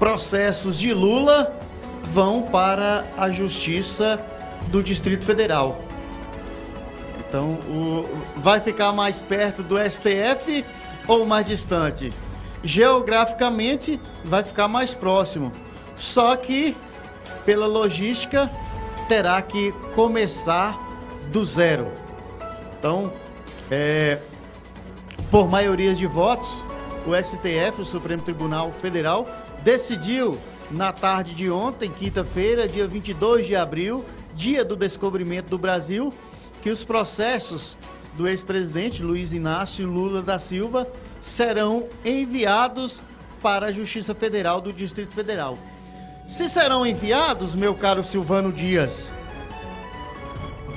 processos de Lula vão para a Justiça do Distrito Federal. Então, o, vai ficar mais perto do STF ou mais distante? Geograficamente, vai ficar mais próximo. Só que, pela logística, terá que começar do zero. Então, é, por maiorias de votos, o STF, o Supremo Tribunal Federal, decidiu na tarde de ontem, quinta-feira, dia 22 de abril, dia do descobrimento do Brasil, que os processos do ex-presidente Luiz Inácio Lula da Silva serão enviados para a Justiça Federal do Distrito Federal. Se serão enviados, meu caro Silvano Dias,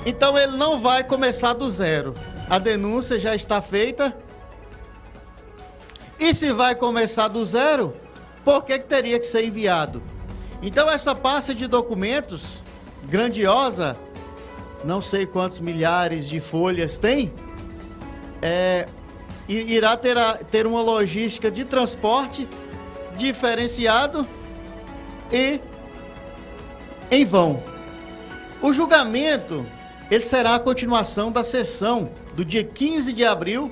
então ele não vai começar do zero. A denúncia já está feita. E se vai começar do zero, por que, que teria que ser enviado? Então essa pasta de documentos grandiosa, não sei quantos milhares de folhas tem, é, irá ter, a, ter uma logística de transporte diferenciado e em vão. O julgamento ele será a continuação da sessão do dia 15 de abril,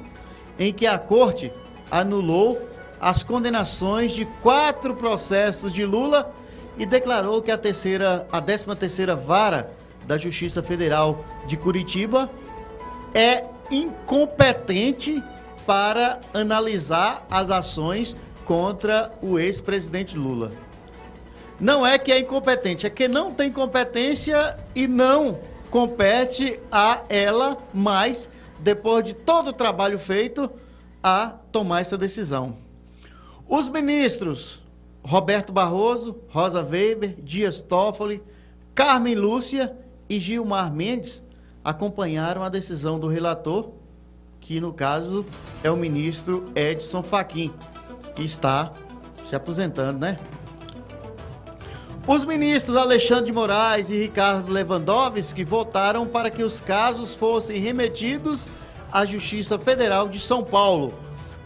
em que a Corte anulou as condenações de quatro processos de Lula e declarou que a terceira, a 13 terceira vara da Justiça Federal de Curitiba é incompetente para analisar as ações contra o ex-presidente Lula. Não é que é incompetente, é que não tem competência e não compete a ela mais, depois de todo o trabalho feito, a tomar essa decisão. Os ministros Roberto Barroso, Rosa Weber, Dias Toffoli, Carmen Lúcia e Gilmar Mendes acompanharam a decisão do relator, que no caso é o ministro Edson Fachin, que está se aposentando, né? Os ministros Alexandre de Moraes e Ricardo Lewandowski votaram para que os casos fossem remetidos à Justiça Federal de São Paulo.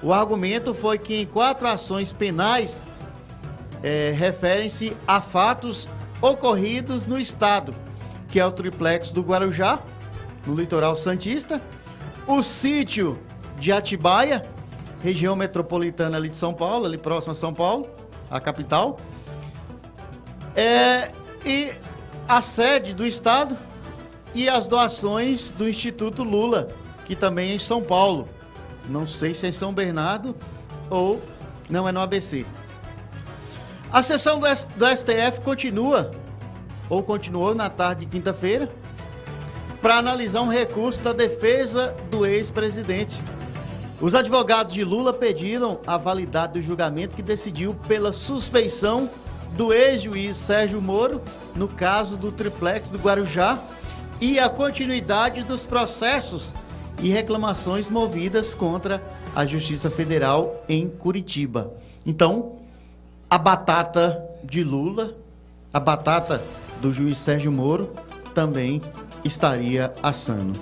O argumento foi que em quatro ações penais é, referem-se a fatos ocorridos no estado, que é o triplex do Guarujá, no litoral santista, o sítio de Atibaia, região metropolitana ali de São Paulo, ali próximo a São Paulo, a capital, é, e a sede do Estado e as doações do Instituto Lula, que também é em São Paulo. Não sei se é em São Bernardo ou não é no ABC. A sessão do, STF continua, ou continuou na tarde de quinta-feira, para analisar um recurso da defesa do ex-presidente. Os advogados de Lula pediram a validade do julgamento que decidiu pela suspeição do ex-juiz Sérgio Moro, no caso do triplex do Guarujá, e a continuidade dos processos e reclamações movidas contra a Justiça Federal em Curitiba. Então, a batata de Lula, a batata do juiz Sérgio Moro, também estaria assando.